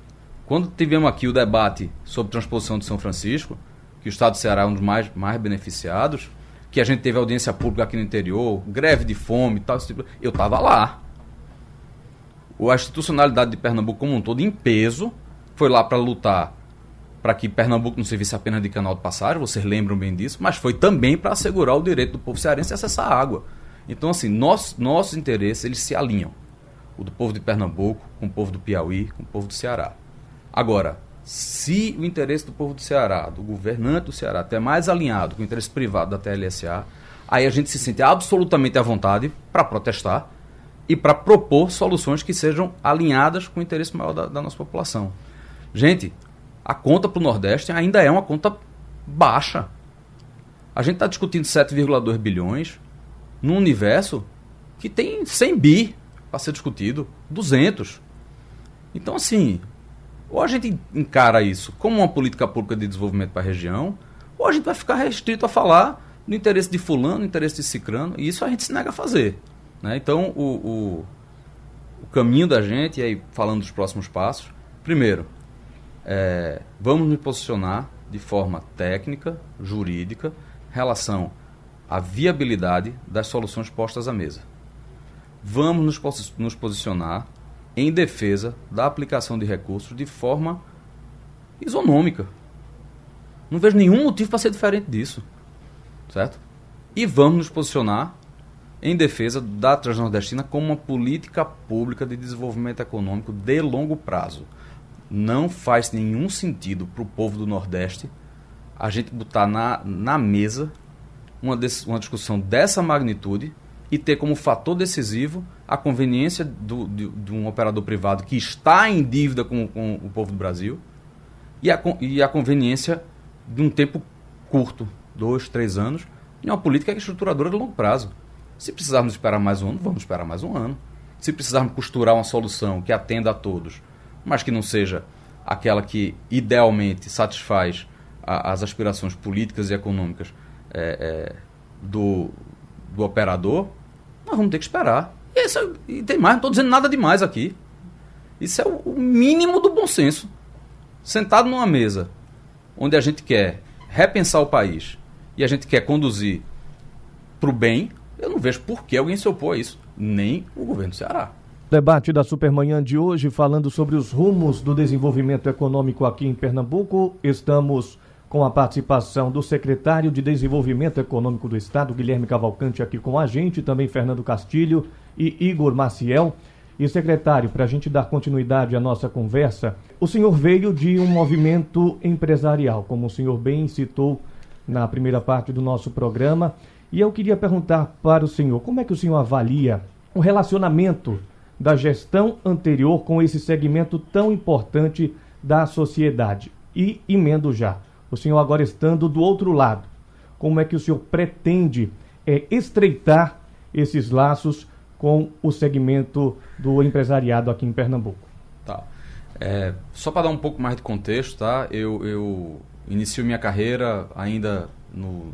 quando tivemos aqui o debate sobre transposição de São Francisco, que o Estado do Ceará é um dos mais, mais beneficiados, que a gente teve audiência pública aqui no interior, greve de fome e tal, tipo, eu estava lá. A institucionalidade de Pernambuco como um todo, em peso, foi lá para lutar para que Pernambuco não servisse apenas de canal de passagem, vocês lembram bem disso, mas foi também para assegurar o direito do povo cearense a acessar a água. Então, assim, nós, nossos interesses, eles se alinham. O do povo de Pernambuco, com o povo do Piauí, com o povo do Ceará. Agora, se o interesse do povo do Ceará, do governante do Ceará, até mais alinhado com o interesse privado da TLSA, aí a gente se sente absolutamente à vontade para protestar e para propor soluções que sejam alinhadas com o interesse maior da, da nossa população. Gente, a conta para o Nordeste ainda é uma conta baixa. A gente está discutindo 7,2 bilhões num universo que tem 100 bi para ser discutido, 200. Então, assim, ou a gente encara isso como uma política pública de desenvolvimento para a região, ou a gente vai ficar restrito a falar no interesse de fulano, no interesse de cicrano, e isso a gente se nega a fazer. Né? Então, o, o, o, caminho da gente, e aí falando dos próximos passos, primeiro, é, vamos nos posicionar de forma técnica, jurídica, em relação à viabilidade das soluções postas à mesa. Vamos nos, nos posicionar em defesa da aplicação de recursos de forma isonômica. Não vejo nenhum motivo para ser diferente disso. Certo? E vamos nos posicionar em defesa da Transnordestina como uma política pública de desenvolvimento econômico de longo prazo. Não faz nenhum sentido para o povo do Nordeste a gente botar na, na mesa uma, uma discussão dessa magnitude e ter como fator decisivo a conveniência do, de, de, um operador privado que está em dívida com, com, o povo do Brasil, e a, e a conveniência de um tempo curto, dois, três anos, em uma política é estruturadora de longo prazo. Se precisarmos esperar mais um ano, vamos esperar mais um ano. Se precisarmos costurar uma solução que atenda a todos, mas que não seja aquela que idealmente satisfaz a, as aspirações políticas e econômicas é, é, do, do operador, nós vamos ter que esperar. E, isso, é, e tem mais, não estou dizendo nada demais aqui. Isso é o, o mínimo do bom senso. Sentado numa mesa onde a gente quer repensar o país e a gente quer conduzir para o bem, eu não vejo por que alguém se opor a isso, nem o governo do Ceará. Debate da Supermanhã de hoje falando sobre os rumos do desenvolvimento econômico aqui em Pernambuco. Estamos com a participação do secretário de Desenvolvimento Econômico do Estado, Guilherme Cavalcante, aqui com a gente, também Fernando Castilho e Igor Maciel. E secretário, para a gente dar continuidade à nossa conversa, o senhor veio de um movimento empresarial, como o senhor bem citou na primeira parte do nosso programa. E eu queria perguntar para o senhor, como é que o senhor avalia o relacionamento da gestão anterior com esse segmento tão importante da sociedade? E emendo já, o senhor agora estando do outro lado, como é que o senhor pretende é, estreitar esses laços com o segmento do empresariado aqui em Pernambuco. Tá. É, só para dar um pouco mais de contexto, tá? Eu, eu inicio minha carreira ainda no,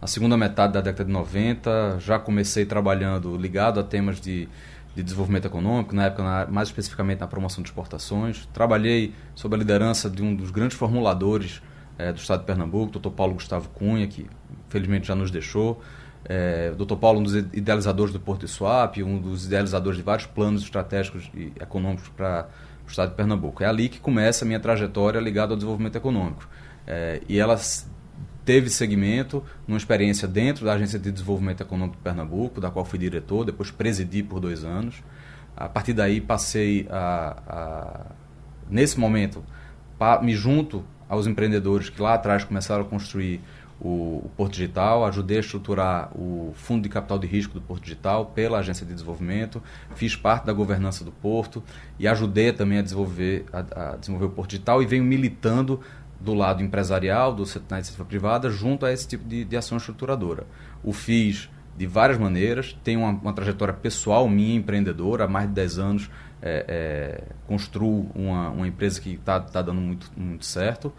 na segunda metade da década de 90, já comecei trabalhando ligado a temas de, de desenvolvimento econômico, na época na, mais especificamente na promoção de exportações. Trabalhei sob a liderança de um dos grandes formuladores é, do estado de Pernambuco, Dr. Paulo Gustavo Cunha, que felizmente já nos deixou. É, Dr. Paulo, um dos idealizadores do Porto de Suape, um dos idealizadores de vários planos estratégicos e econômicos para o estado de Pernambuco. É ali que começa a minha trajetória ligada ao desenvolvimento econômico. É, e ela teve segmento numa experiência dentro da Agência de Desenvolvimento Econômico de Pernambuco, da qual fui diretor, depois presidi por dois anos. A partir daí passei a, a nesse momento, pa, me junto aos empreendedores que lá atrás começaram a construir o, o, Porto Digital, ajudei a estruturar o Fundo de Capital de Risco do Porto Digital pela Agência de Desenvolvimento, fiz parte da governança do Porto e ajudei também a desenvolver, a, a desenvolver o Porto Digital e venho militando do lado empresarial, do setor da iniciativa privada, junto a esse tipo de, de ação estruturadora. O fiz de várias maneiras, tenho uma, uma trajetória pessoal minha, empreendedora, há mais de 10 anos é, é, construo uma, uma empresa que está tá dando muito, muito certo.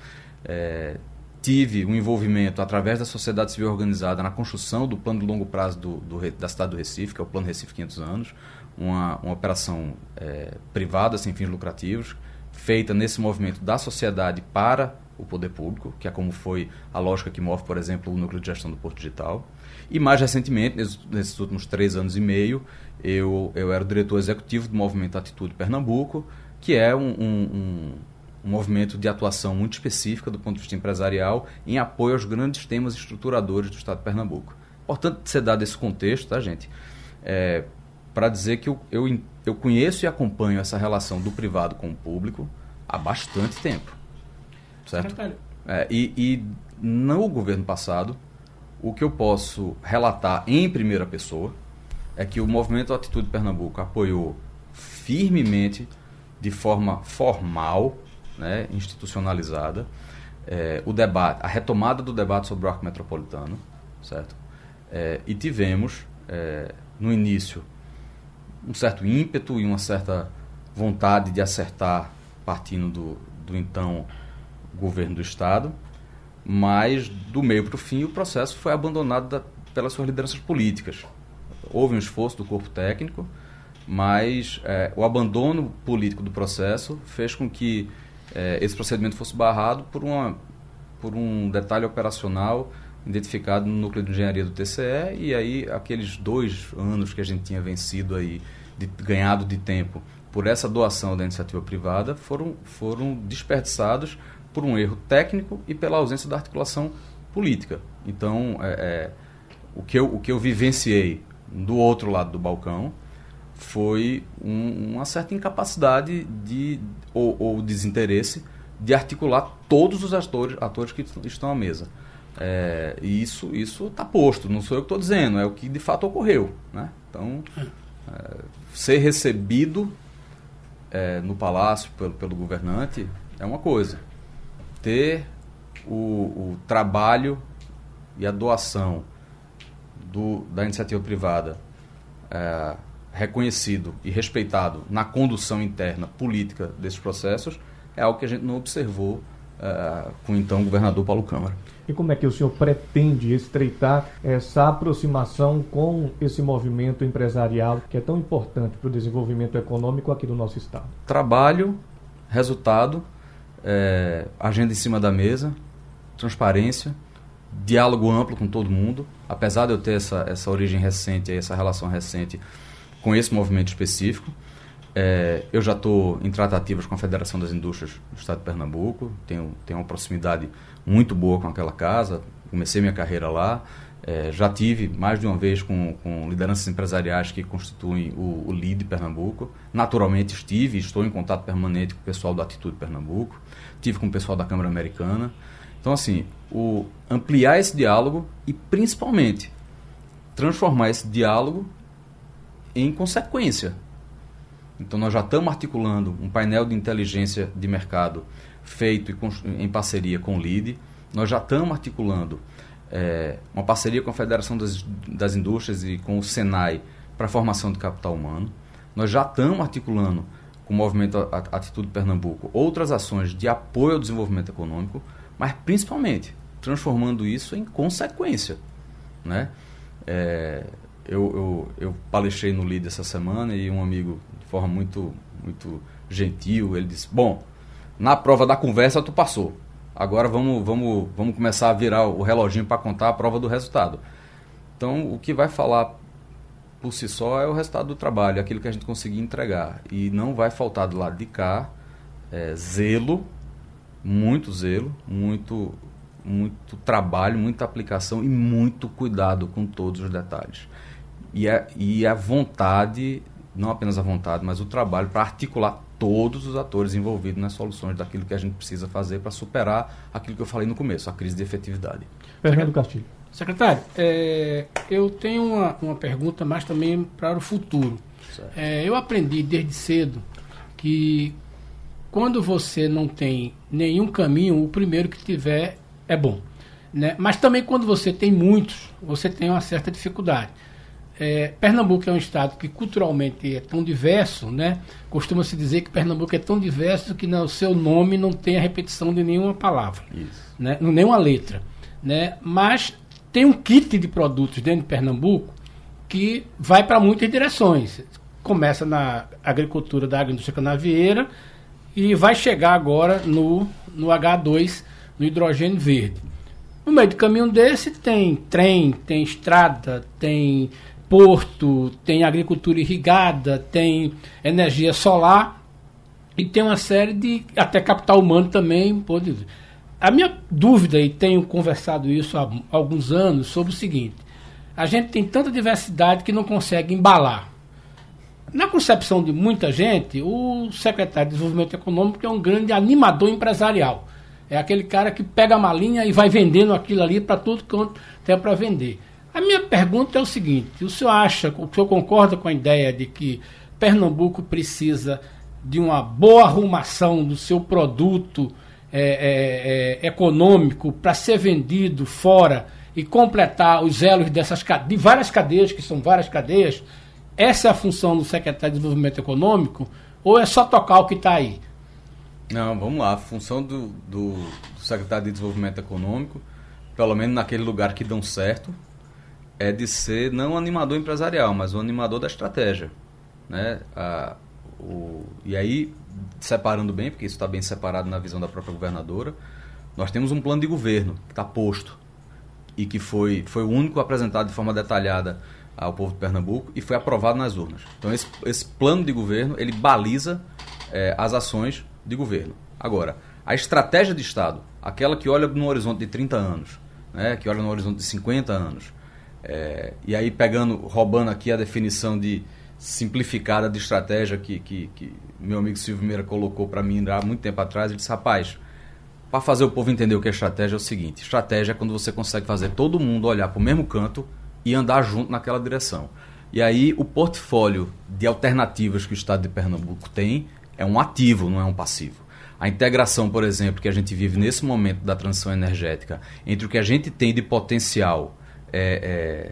É, tive um envolvimento através da sociedade civil organizada na construção do plano de longo prazo do, do, da cidade do Recife, que é o Plano Recife 500 anos, uma, uma operação é, privada, sem fins lucrativos, feita nesse movimento da sociedade para o poder público, que é como foi a lógica que move, por exemplo, o núcleo de gestão do Porto Digital. E mais recentemente, nesses, últimos três anos e meio, eu, eu era o diretor executivo do Movimento Atitude Pernambuco, que é um, um, um movimento de atuação muito específica do ponto de vista empresarial em apoio aos grandes temas estruturadores do Estado de Pernambuco. Importante ser dado esse contexto, tá, gente? É, para dizer que eu, eu, eu conheço e acompanho essa relação do privado com o público há bastante tempo. Certo? É, e, e no governo passado, o que eu posso relatar em primeira pessoa é que o movimento Atitude Pernambuco apoiou firmemente, de forma formal, né, institucionalizada, é, o debate, a retomada do debate sobre o arco metropolitano, certo? É, e tivemos, é, no início, um certo ímpeto e uma certa vontade de acertar partindo do, do então governo do Estado, mas do meio para o fim o processo foi abandonado da, pelas suas lideranças políticas. Houve um esforço do corpo técnico, mas é, o abandono político do processo fez com que é, esse procedimento fosse barrado por, uma, por um detalhe operacional identificado no núcleo de engenharia do TCE e aí aqueles dois anos que a gente tinha vencido aí, de, ganhado de tempo por essa doação da iniciativa privada foram, foram desperdiçados por um erro técnico e pela ausência da articulação política. Então, é, é, o, que eu, o que eu vivenciei do outro lado do balcão foi um, uma certa incapacidade de, ou, ou, desinteresse de articular todos os atores, atores que estão à mesa. É, e isso está posto, não sou eu que estou dizendo, é o que de fato ocorreu. Né? Então, é, ser recebido é, no palácio pelo, pelo governante é uma coisa. ter o, o trabalho e a doação do, da iniciativa privada é, reconhecido e respeitado na condução interna política desses processos é algo que a gente não observou é, com o então governador Paulo Câmara. E como é que o senhor pretende estreitar essa aproximação com esse movimento empresarial que é tão importante para o desenvolvimento econômico aqui do nosso estado? Trabalho, resultado, é, agenda em cima da mesa, transparência, diálogo amplo com todo mundo. Apesar de eu ter essa, essa origem recente, essa relação recente com esse movimento específico, é, eu já estou em tratativas com a Federação das Indústrias do Estado de Pernambuco, tenho, tenho uma proximidade muito boa com aquela casa, comecei minha carreira lá. É, já tive mais de uma vez com, com lideranças empresariais que constituem o, o Pernambuco. Naturalmente estive, estou em contato permanente com o pessoal do Atitude Pernambuco, tive com o pessoal da Câmara Americana. Então, assim, o ampliar esse diálogo e, principalmente, transformar esse diálogo em consequência. Então, nós já estamos articulando um painel de inteligência de mercado feito em parceria com o LIDE. Nós já estamos articulando é, uma parceria com a Federação das, das Indústrias e com o Senai para a formação de capital humano. Nós já estamos articulando com o movimento Atitude Pernambuco outras ações de apoio ao desenvolvimento econômico, mas principalmente transformando isso em consequência. Né? É, eu, eu, eu palestrei no LIDE essa semana e um amigo, de forma muito, muito gentil, ele disse: Bom, na prova da conversa tu passou. Agora vamos, vamos, vamos começar a virar o reloginho para contar a prova do resultado. Então, o que vai falar por si só é o resultado do trabalho, aquilo que a gente conseguir entregar. E não vai faltar do lado de cá é, zelo, muito zelo, muito, muito trabalho, muita aplicação e muito cuidado com todos os detalhes. E a, e a vontade, não apenas a vontade, mas o trabalho para articular todos os atores envolvidos nas soluções daquilo que a gente precisa fazer para superar aquilo que eu falei no começo, a crise de efetividade. Fernando Castilho. Secretário, é, eu tenho uma, uma pergunta mais também para o futuro. É, eu aprendi desde cedo que quando você não tem nenhum caminho, o primeiro que tiver é bom. Né? Mas também quando você tem muitos, você tem uma certa dificuldade. É, Pernambuco é um estado que culturalmente é tão diverso, né? Costuma-se dizer que Pernambuco é tão diverso que no seu nome não tem a repetição de nenhuma palavra, Isso. né? nenhuma letra, né? Mas tem um kit de produtos dentro de Pernambuco que vai para muitas direções. Começa na agricultura da agroindústria canavieira e vai chegar agora no, no H2, no hidrogênio verde. No meio do caminho desse tem trem, tem estrada, tem porto, tem agricultura irrigada, tem energia solar e tem uma série de até capital humano também pode a minha dúvida e tenho conversado isso há alguns anos sobre o seguinte. A gente tem tanta diversidade que não consegue embalar. Na concepção de muita gente o secretário de desenvolvimento econômico é um grande animador empresarial. É aquele cara que pega a malinha e vai vendendo aquilo ali para tudo quanto tem para vender a minha pergunta é o seguinte: o senhor acha, o senhor concorda com a ideia de que Pernambuco precisa de uma boa arrumação do seu produto é, é, é, econômico para ser vendido fora e completar os elos dessas de várias cadeias, que são várias cadeias? Essa é a função do secretário de Desenvolvimento Econômico? Ou é só tocar o que está aí? Não, vamos lá. A função do, do, do secretário de Desenvolvimento Econômico, pelo menos naquele lugar que dão certo, é de ser não um animador empresarial, mas um animador da estratégia. Né? A, o, e aí, separando bem, porque isso está bem separado na visão da própria governadora, nós temos um plano de governo que está posto e que foi, foi o único apresentado de forma detalhada ao povo de Pernambuco e foi aprovado nas urnas. Então, esse, esse plano de governo, ele baliza é, as ações de governo. Agora, a estratégia de Estado, aquela que olha no horizonte de 30 anos, né, que olha no horizonte de 50 anos, é, e aí pegando, roubando aqui a definição de simplificada de estratégia que, que, que meu amigo Silvio Meira colocou para mim há muito tempo atrás, ele disse, rapaz, para fazer o povo entender o que é estratégia é o seguinte, estratégia é quando você consegue fazer todo mundo olhar para o mesmo canto e andar junto naquela direção. E aí o portfólio de alternativas que o Estado de Pernambuco tem é um ativo, não é um passivo. A integração, por exemplo, que a gente vive nesse momento da transição energética, entre o que a gente tem de potencial é, é,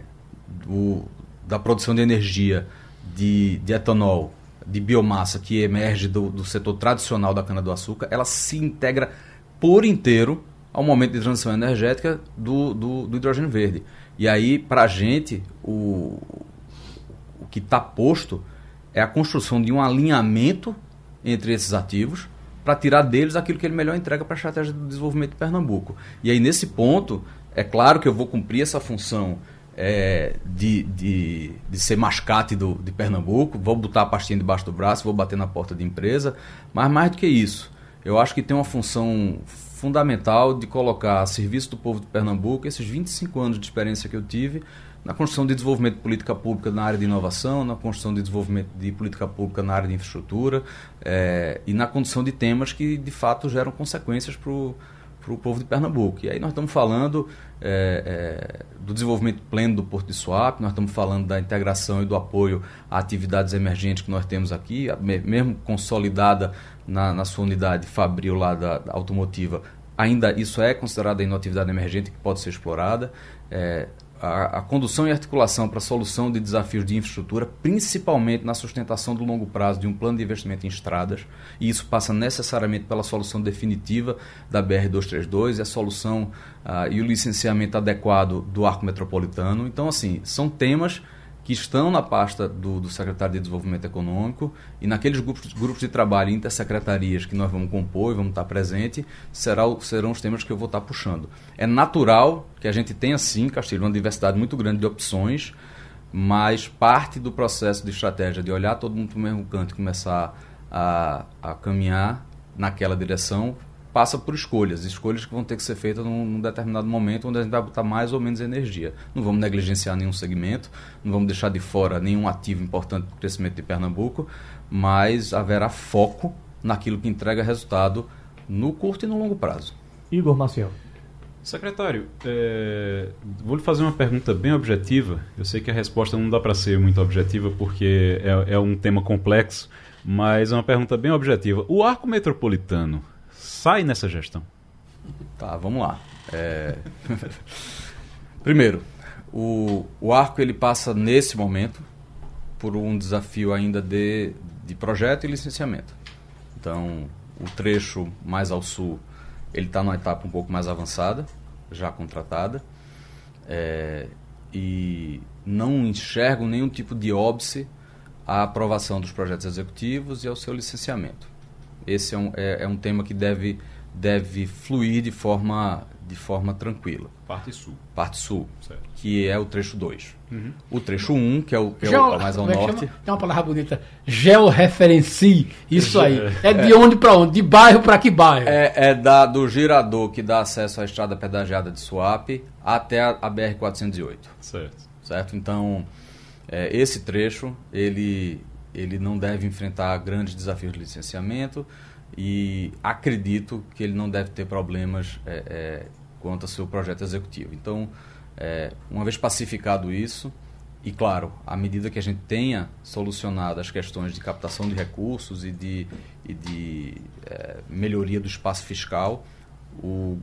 do, da produção de energia de, de etanol, de biomassa que emerge do, do setor tradicional da cana-do-açúcar, ela se integra por inteiro ao momento de transição energética do, do, do hidrogênio verde. E aí, para a gente, o, o que está posto é a construção de um alinhamento entre esses ativos para tirar deles aquilo que ele melhor entrega para a estratégia do desenvolvimento de Pernambuco. E aí, nesse ponto, é claro que eu vou cumprir essa função é, de, de, de ser mascate do, de Pernambuco, vou botar a pastinha debaixo do braço, vou bater na porta de empresa, mas mais do que isso, eu acho que tem uma função fundamental de colocar a serviço do povo de Pernambuco esses 25 anos de experiência que eu tive na construção de desenvolvimento de política pública na área de inovação, na construção de desenvolvimento de política pública na área de infraestrutura é, e na condução de temas que de fato geram consequências para o povo de Pernambuco. E aí nós estamos falando é, é, do desenvolvimento pleno do Porto de Suape, nós estamos falando da integração e do apoio a atividades emergentes que nós temos aqui, mesmo consolidada na, na sua unidade fabril lá da, da, automotiva, ainda isso é considerado uma atividade emergente que pode ser explorada. É, a, a, condução e articulação para a solução de desafios de infraestrutura, principalmente na sustentação do longo prazo de um plano de investimento em estradas, e isso passa necessariamente pela solução definitiva da BR-232 e a solução uh, e o licenciamento adequado do arco metropolitano. Então, assim, são temas que estão na pasta do, do, secretário de Desenvolvimento Econômico e naqueles grupos, grupos de trabalho intersecretarias que nós vamos compor e vamos estar presente, será, serão os temas que eu vou estar puxando. É natural que a gente tenha, sim, Castilho, uma diversidade muito grande de opções, mas parte do processo de estratégia de olhar todo mundo para o mesmo canto e começar a, a caminhar naquela direção passa por escolhas, escolhas que vão ter que ser feitas num, num, determinado momento onde a gente vai botar mais ou menos energia. Não vamos negligenciar nenhum segmento, não vamos deixar de fora nenhum ativo importante para o crescimento de Pernambuco, mas haverá foco naquilo que entrega resultado no curto e no longo prazo. Igor Maciel. Secretário, é, vou lhe fazer uma pergunta bem objetiva. Eu sei que a resposta não dá para ser muito objetiva porque é, é um tema complexo, mas é uma pergunta bem objetiva. O arco metropolitano sai nessa gestão? Tá, vamos lá. É... [LAUGHS] Primeiro, o, o arco ele passa nesse momento por um desafio ainda de, de projeto e licenciamento. Então, o trecho mais ao sul ele está numa etapa um pouco mais avançada, já contratada, é, e não enxergo nenhum tipo de óbice à aprovação dos projetos executivos e ao seu licenciamento esse é um, é, é um tema que deve, deve fluir de forma, de forma tranquila. Parte sul. Parte sul, certo. que é o trecho 2. Uhum. O trecho 1, um, que é o, que é o mais ao é norte. Tem uma palavra bonita, georreferencie. Isso aí. É de onde para onde? De bairro para que bairro? É, é da, do girador que dá acesso à estrada pedagiada de Suape até a, a BR-408. Certo. Certo? Então, é, esse trecho, ele ele não deve enfrentar grandes desafios de licenciamento e acredito que ele não deve ter problemas é, é, quanto ao seu projeto executivo. Então, é, uma vez pacificado isso, e claro, à medida que a gente tenha solucionado as questões de captação de recursos e de, e de é, melhoria do espaço fiscal, o,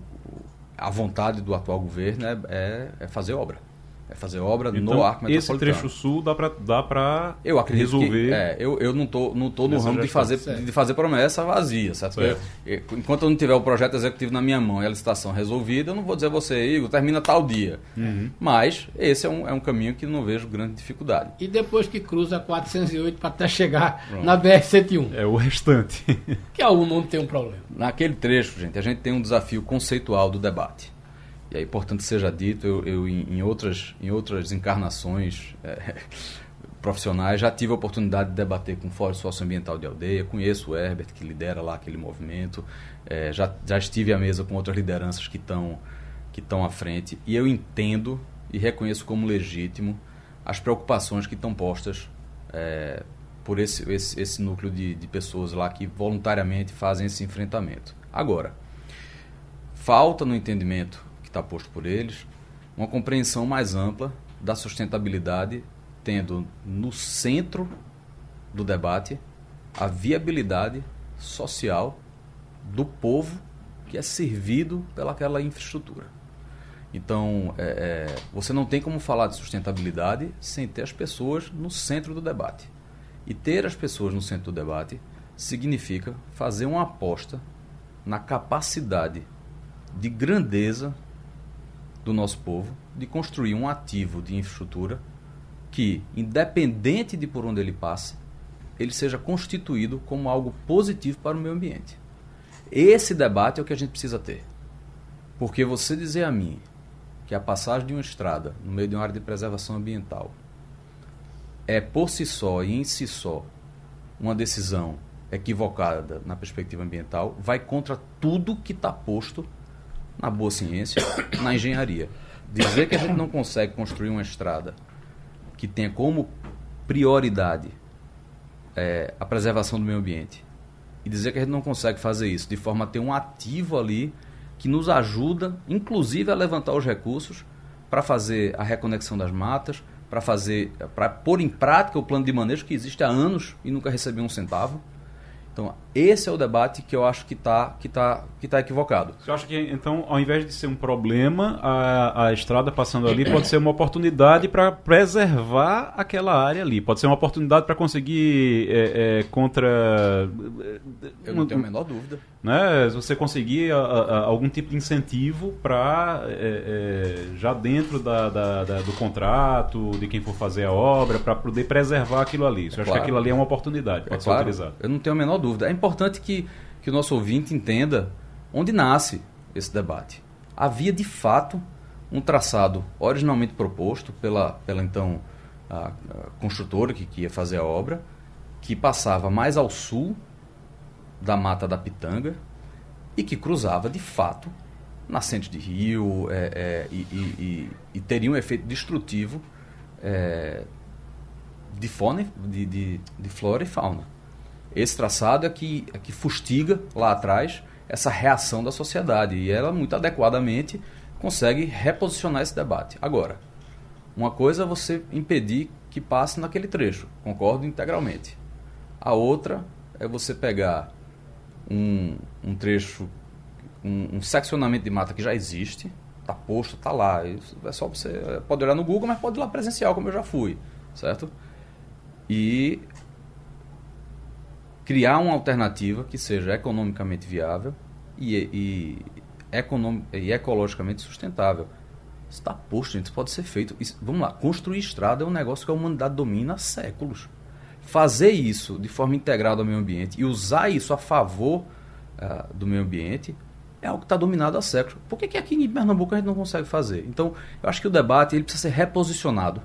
a vontade do atual governo é, é, é fazer obra. É fazer obra então, no arco metropolitano. Esse trecho sul dá para dá para eu acredito resolver. Que, é, eu, eu não tô não tô no ramo de fazer de fazer promessa vazia, certo? certo. Porque, enquanto eu não tiver o projeto executivo na minha mão e a licitação resolvida, eu não vou dizer a você, Igor, termina tal dia. Uhum. Mas esse é um, é um caminho que não vejo grande dificuldade. E depois que cruza 408 para até chegar Pronto. na BR 101. É o restante. [LAUGHS] que algum mundo tem um problema. Naquele trecho, gente, a gente tem um desafio conceitual do debate é importante seja dito, eu, eu em, em, outras, em outras encarnações é, [LAUGHS] profissionais já tive a oportunidade de debater com o Fórum Socioambiental de Aldeia, conheço o Herbert, que lidera lá aquele movimento, é, já, já estive à mesa com outras lideranças que estão que estão à frente, e eu entendo e reconheço como legítimo as preocupações que estão postas é, por esse, esse, esse núcleo de, de pessoas lá que voluntariamente fazem esse enfrentamento. Agora, falta no entendimento está posto por eles, uma compreensão mais ampla da sustentabilidade, tendo no centro do debate a viabilidade social do povo que é servido pelaquela infraestrutura. Então, é, é, você não tem como falar de sustentabilidade sem ter as pessoas no centro do debate. E ter as pessoas no centro do debate significa fazer uma aposta na capacidade de grandeza do nosso povo de construir um ativo de infraestrutura que, independente de por onde ele passe, ele seja constituído como algo positivo para o meio ambiente. Esse debate é o que a gente precisa ter. Porque você dizer a mim que a passagem de uma estrada no meio de uma área de preservação ambiental é por si só e em si só uma decisão equivocada na perspectiva ambiental, vai contra tudo que está posto na boa ciência, [COUGHS] na engenharia. Dizer que a gente não consegue construir uma estrada que tenha como prioridade é, a preservação do meio ambiente e dizer que a gente não consegue fazer isso de forma a ter um ativo ali que nos ajuda, inclusive, a levantar os recursos para fazer a reconexão das matas, para fazer, para pôr em prática o plano de manejo que existe há anos e nunca recebeu um centavo. Então, esse é o debate que eu acho que está que tá, que tá equivocado. Você acha que, então, ao invés de ser um problema, a, a estrada passando ali pode ser uma oportunidade para preservar aquela área ali? Pode ser uma oportunidade para conseguir é, é, contra. Eu não tenho a menor dúvida. Né, você conseguir a, a, algum tipo de incentivo para, é, é, já dentro da, da, da, do contrato, de quem for fazer a obra, para poder preservar aquilo ali. Você acha claro. que aquilo ali é uma oportunidade, pode ser claro. utilizado? Eu não tenho a menor dúvida. É importante que, que o nosso ouvinte entenda onde nasce esse debate. Havia, de fato, um traçado originalmente proposto pela, pela então a, a construtora que, que ia fazer a obra, que passava mais ao sul da Mata da Pitanga e que cruzava, de fato, nascente de rio é, é, e, e, e, e, teria um efeito destrutivo é, de, fauna, de, de, de flora e fauna. Esse traçado é que, é que fustiga lá atrás essa reação da sociedade e ela muito adequadamente consegue reposicionar esse debate. Agora, uma coisa é você impedir que passe naquele trecho, concordo integralmente. A outra é você pegar um, um trecho, um, um, seccionamento de mata que já existe, está posto, está lá. Isso é só você pode olhar no Google, mas pode ir lá presencial, como eu já fui, certo? E criar uma alternativa que seja economicamente viável e, e, econom, e ecologicamente sustentável. Está posto, gente, isso pode ser feito. Isso, vamos lá, construir estrada é um negócio que a humanidade domina há séculos. Fazer isso de forma integrada ao meio ambiente e usar isso a favor uh, do meio ambiente é algo que está dominado há séculos. Por que, que aqui em Pernambuco a gente não consegue fazer? Então, eu acho que o debate ele precisa ser reposicionado.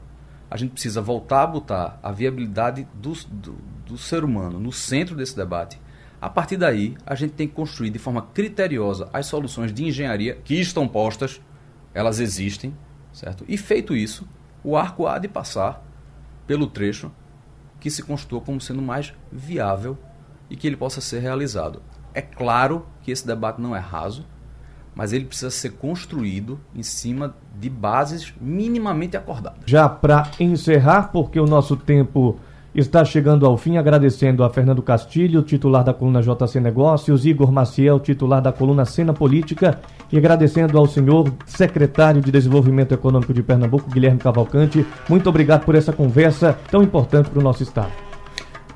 A gente precisa voltar a botar a viabilidade do, do do ser humano no centro desse debate, a partir daí a gente tem que construir de forma criteriosa as soluções de engenharia que estão postas, elas existem, certo? E feito isso, o arco há de passar pelo trecho que se constitua como sendo mais viável e que ele possa ser realizado. É claro que esse debate não é raso, mas ele precisa ser construído em cima de bases minimamente acordadas. Já para encerrar, porque o nosso tempo está chegando ao fim, agradecendo a Fernando Castilho, titular da coluna JC Negócios, Igor Maciel, titular da coluna Cena Política, e agradecendo ao senhor secretário de Desenvolvimento Econômico de Pernambuco, Guilherme Cavalcante. Muito obrigado por essa conversa tão importante para o nosso Estado.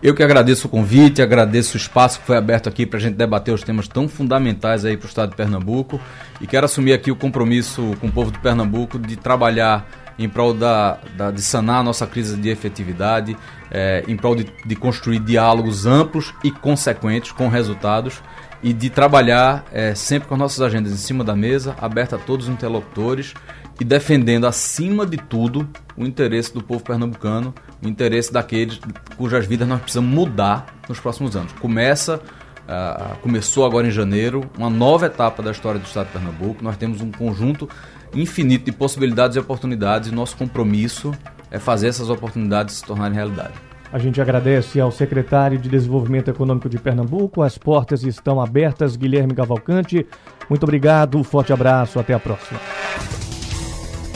Eu que agradeço o convite, agradeço o espaço que foi aberto aqui para a gente debater os temas tão fundamentais aí para o Estado de Pernambuco. E quero assumir aqui o compromisso com o povo de Pernambuco de trabalhar em prol da, da, de sanar a nossa crise de efetividade, é, em prol de, de, construir diálogos amplos e consequentes com resultados e de trabalhar é, sempre com nossas agendas em cima da mesa, aberta a todos os interlocutores e defendendo acima de tudo o interesse do povo pernambucano, o interesse daqueles cujas vidas nós precisamos mudar nos próximos anos. Começa Uh, começou agora em janeiro uma nova etapa da história do Estado de Pernambuco. Nós temos um conjunto infinito de possibilidades e oportunidades e nosso compromisso é fazer essas oportunidades se tornarem realidade. A gente agradece ao secretário de Desenvolvimento Econômico de Pernambuco. As portas estão abertas, Guilherme Cavalcante. Muito obrigado, forte abraço, até a próxima.